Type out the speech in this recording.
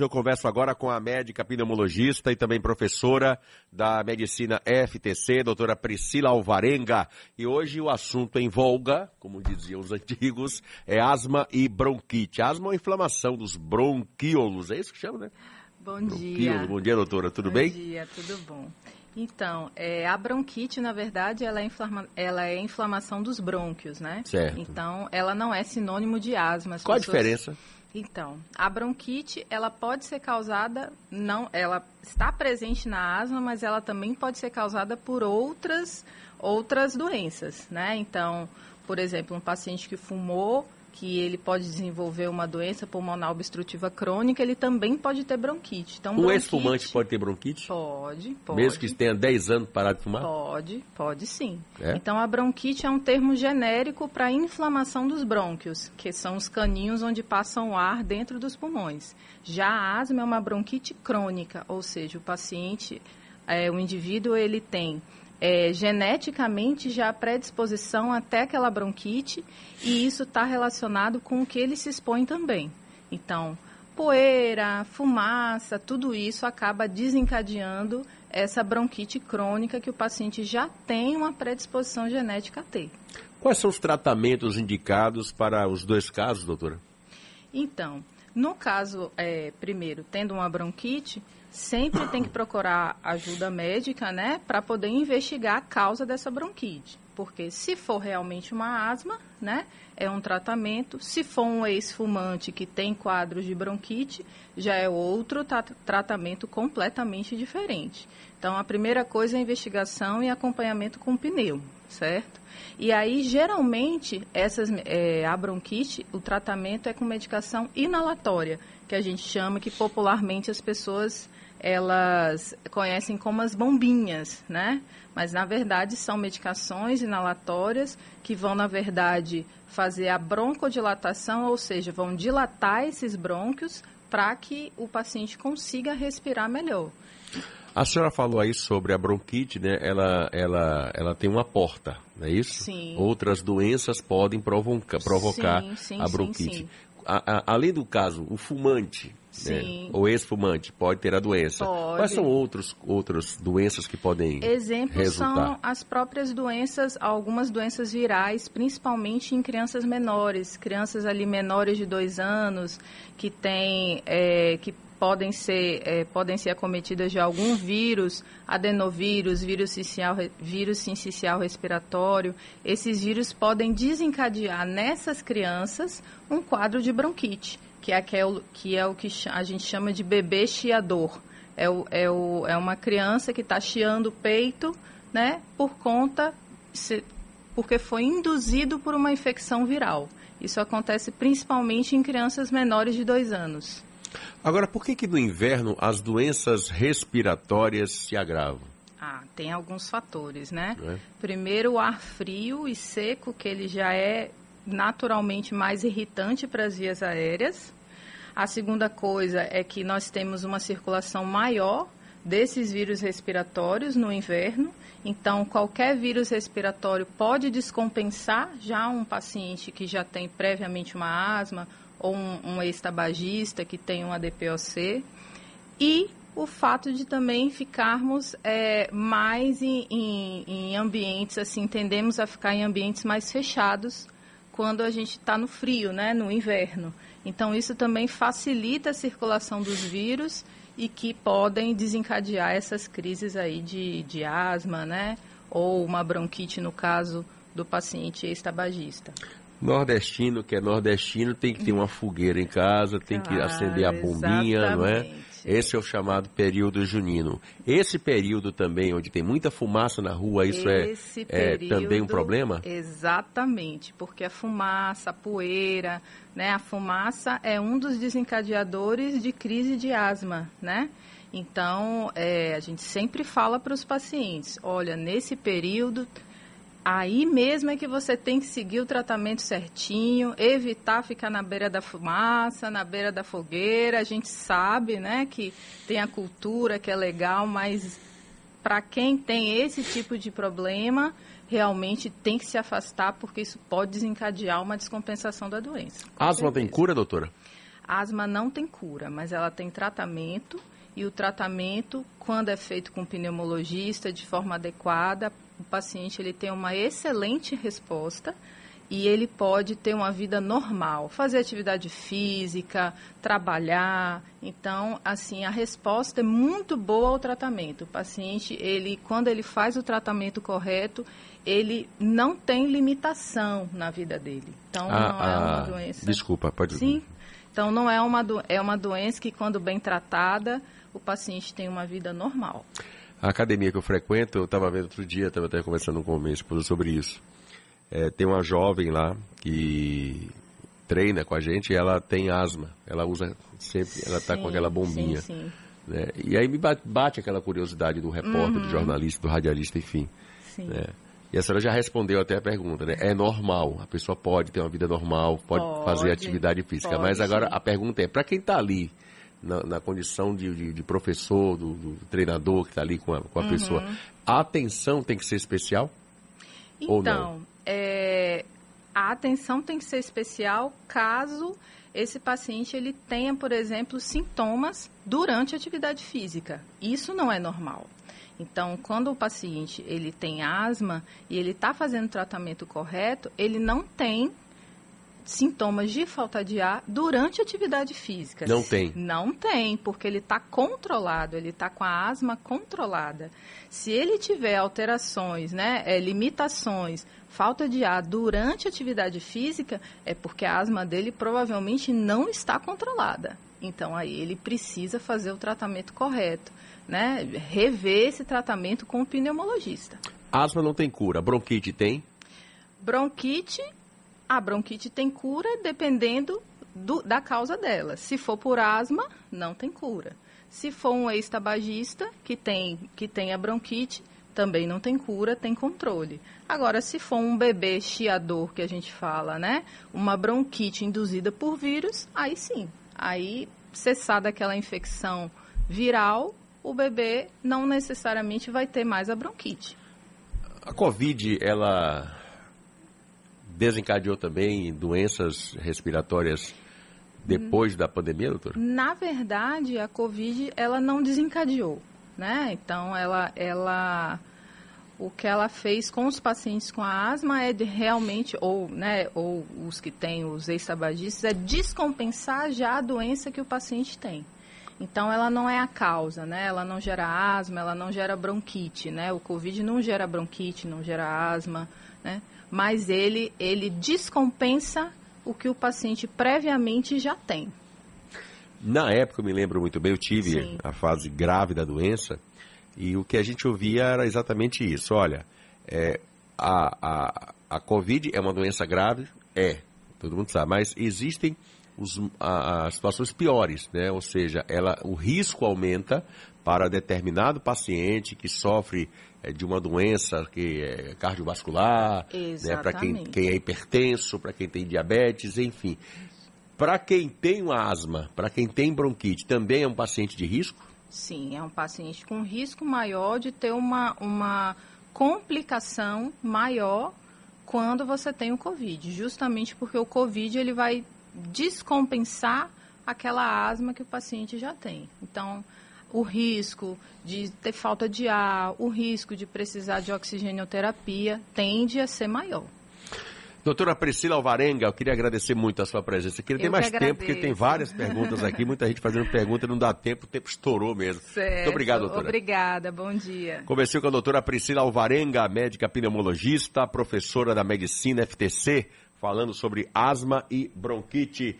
Eu converso agora com a médica pneumologista e também professora da medicina FTC, doutora Priscila Alvarenga. E hoje o assunto em volga, como diziam os antigos, é asma e bronquite. Asma é uma inflamação dos bronquíolos, é isso que chama, né? Bom dia. Bom dia, doutora, tudo bom bem? Bom dia, tudo bom. Então, é, a bronquite, na verdade, ela é, inflama, ela é inflamação dos brônquios, né? Certo. Então, ela não é sinônimo de asma. As Qual pessoas... a diferença? Então, a bronquite, ela pode ser causada, não, ela está presente na asma, mas ela também pode ser causada por outras, outras doenças, né? Então, por exemplo, um paciente que fumou que ele pode desenvolver uma doença pulmonar obstrutiva crônica, ele também pode ter bronquite. Então, um ex-fumante pode ter bronquite? Pode, pode. Mesmo que tenha 10 anos parado de fumar? Pode, pode sim. É? Então, a bronquite é um termo genérico para inflamação dos brônquios, que são os caninhos onde passam o ar dentro dos pulmões. Já a asma é uma bronquite crônica, ou seja, o paciente, é, o indivíduo, ele tem é, geneticamente já a predisposição até aquela bronquite e isso está relacionado com o que ele se expõe também. Então, poeira, fumaça, tudo isso acaba desencadeando essa bronquite crônica que o paciente já tem uma predisposição genética a ter. Quais são os tratamentos indicados para os dois casos, doutora? Então, no caso, é, primeiro, tendo uma bronquite, sempre tem que procurar ajuda médica, né, para poder investigar a causa dessa bronquite. Porque se for realmente uma asma, né, é um tratamento. Se for um ex-fumante que tem quadros de bronquite, já é outro tra tratamento completamente diferente. Então, a primeira coisa é investigação e acompanhamento com pneu, certo? E aí, geralmente, essas, é, a bronquite, o tratamento é com medicação inalatória, que a gente chama, que popularmente as pessoas elas conhecem como as bombinhas, né? Mas na verdade são medicações inalatórias que vão, na verdade, fazer a broncodilatação, ou seja, vão dilatar esses brônquios para que o paciente consiga respirar melhor. A senhora falou aí sobre a bronquite, né? Ela, ela, ela tem uma porta, não é isso? Sim. Outras doenças podem provocar, provocar sim, sim, a bronquite. Sim, a, a, além do caso, o fumante, né? ou ex-fumante, pode ter a doença. Pode. Quais são outros, outras doenças que podem Exemplos resultar? são as próprias doenças, algumas doenças virais, principalmente em crianças menores, crianças ali menores de dois anos, que têm, é, que podem ser, é, podem ser acometidas de algum vírus, adenovírus, vírus sincicial, vírus sincicial respiratório. Esses vírus podem desencadear nessas crianças um quadro de bronquite, que é, aquel, que, é o que a gente chama de bebê chiador. É, o, é, o, é uma criança que está chiando o peito, né, por conta, se, porque foi induzido por uma infecção viral. Isso acontece principalmente em crianças menores de dois anos. Agora, por que que no inverno as doenças respiratórias se agravam? Ah, tem alguns fatores, né? É? Primeiro, o ar frio e seco, que ele já é naturalmente mais irritante para as vias aéreas. A segunda coisa é que nós temos uma circulação maior desses vírus respiratórios no inverno. Então, qualquer vírus respiratório pode descompensar já um paciente que já tem previamente uma asma ou um, um ex-tabagista que tem uma DPOC. E o fato de também ficarmos é, mais em, em, em, ambientes, assim, tendemos a ficar em ambientes mais fechados quando a gente está no frio, né, no inverno. Então, isso também facilita a circulação dos vírus e que podem desencadear essas crises aí de, de asma, né, ou uma bronquite no caso do paciente ex-tabagista. Nordestino, que é nordestino, tem que ter uma fogueira em casa, tem que ah, acender a bombinha, exatamente. não é? Esse é o chamado período junino. Esse período também, onde tem muita fumaça na rua, isso é, é, também um problema? Exatamente, porque a fumaça, a poeira, né? A fumaça é um dos desencadeadores de crise de asma, né? Então, é, a gente sempre fala para os pacientes, olha, nesse período Aí mesmo é que você tem que seguir o tratamento certinho, evitar ficar na beira da fumaça, na beira da fogueira. A gente sabe, né, que tem a cultura que é legal, mas para quem tem esse tipo de problema, realmente tem que se afastar porque isso pode desencadear uma descompensação da doença. Asma tem cura, doutora? A asma não tem cura, mas ela tem tratamento e o tratamento, quando é feito com pneumologista de forma adequada, o paciente ele tem uma excelente resposta e ele pode ter uma vida normal, fazer atividade física, trabalhar. Então, assim, a resposta é muito boa ao tratamento. O paciente, ele, quando ele faz o tratamento correto, ele não tem limitação na vida dele. Então, ah, não é uma ah, doença. Desculpa, pode. Sim. Então, não é uma do... é uma doença que, quando bem tratada, o paciente tem uma vida normal. A academia que eu frequento, eu estava vendo outro dia, estava até conversando com a minha esposa sobre isso. É, tem uma jovem lá que treina com a gente e ela tem asma. Ela usa sempre, ela está com aquela bombinha. Sim, sim. Né? E aí me bate, bate, aquela curiosidade do repórter, uhum. do jornalista, do radialista, enfim. Né? E a senhora já respondeu até a pergunta, né? É normal, a pessoa pode ter uma vida normal, pode, pode fazer atividade física. Pode. Mas agora a pergunta é, para quem está ali, na, na, condição de, de, de professor, do, do, treinador que está ali com a, com a uhum. pessoa, a atenção tem que ser especial? Então, é, a atenção tem que ser especial caso esse paciente ele tenha, por exemplo, sintomas durante a atividade física. Isso não é normal. Então, quando o paciente ele tem asma e ele está fazendo o tratamento correto, ele não tem sintomas de falta de ar durante atividade física. Não tem. Não tem, porque ele está controlado, ele está com a asma controlada. Se ele tiver alterações, né, é, limitações, falta de ar durante atividade física, é porque a asma dele provavelmente não está controlada. Então aí ele precisa fazer o tratamento correto, né? Rever esse tratamento com o pneumologista. Asma não tem cura, bronquite tem? Bronquite a bronquite tem cura dependendo do, da causa dela. Se for por asma, não tem cura. Se for um ex-tabagista que tem, que tem a bronquite, também não tem cura, tem controle. Agora, se for um bebê chiador, que a gente fala, né? Uma bronquite induzida por vírus, aí sim. Aí, cessada aquela infecção viral, o bebê não necessariamente vai ter mais a bronquite. A Covid, ela desencadeou também doenças respiratórias depois da pandemia, doutor? Na verdade, a Covid, ela não desencadeou, né? Então, ela, ela, o que ela fez com os pacientes com asma é de realmente, ou, né, ou os que têm os ex-tabagistas, é descompensar já a doença que o paciente tem. Então, ela não é a causa, né? Ela não gera asma, ela não gera bronquite, né? O Covid não gera bronquite, não gera asma, né? Mas ele, ele descompensa o que o paciente previamente já tem. Na época, eu me lembro muito bem, eu tive Sim. a fase grave da doença e o que a gente ouvia era exatamente isso. Olha, é, a, a, a Covid é uma doença grave? É, todo mundo sabe, mas existem os, a, as situações piores, né? Ou seja, ela, o risco aumenta para determinado paciente que sofre é, de uma doença que é cardiovascular, né, para quem, quem é hipertenso, para quem tem diabetes, enfim. Para quem tem asma, para quem tem bronquite, também é um paciente de risco? Sim, é um paciente com risco maior de ter uma, uma complicação maior quando você tem o Covid, justamente porque o Covid ele vai descompensar aquela asma que o paciente já tem. Então, o risco de ter falta de ar, o risco de precisar de oxigenoterapia tende a ser maior. Doutora Priscila Alvarenga, eu queria agradecer muito a sua presença. Eu queria ter eu mais que tempo, porque tem várias perguntas aqui, muita gente fazendo pergunta, não dá tempo, o tempo estourou mesmo. Certo. Muito obrigado, doutora. Obrigada, bom dia. Conversei com a doutora Priscila Alvarenga, médica pneumologista, professora da medicina FTC, falando sobre asma e bronquite.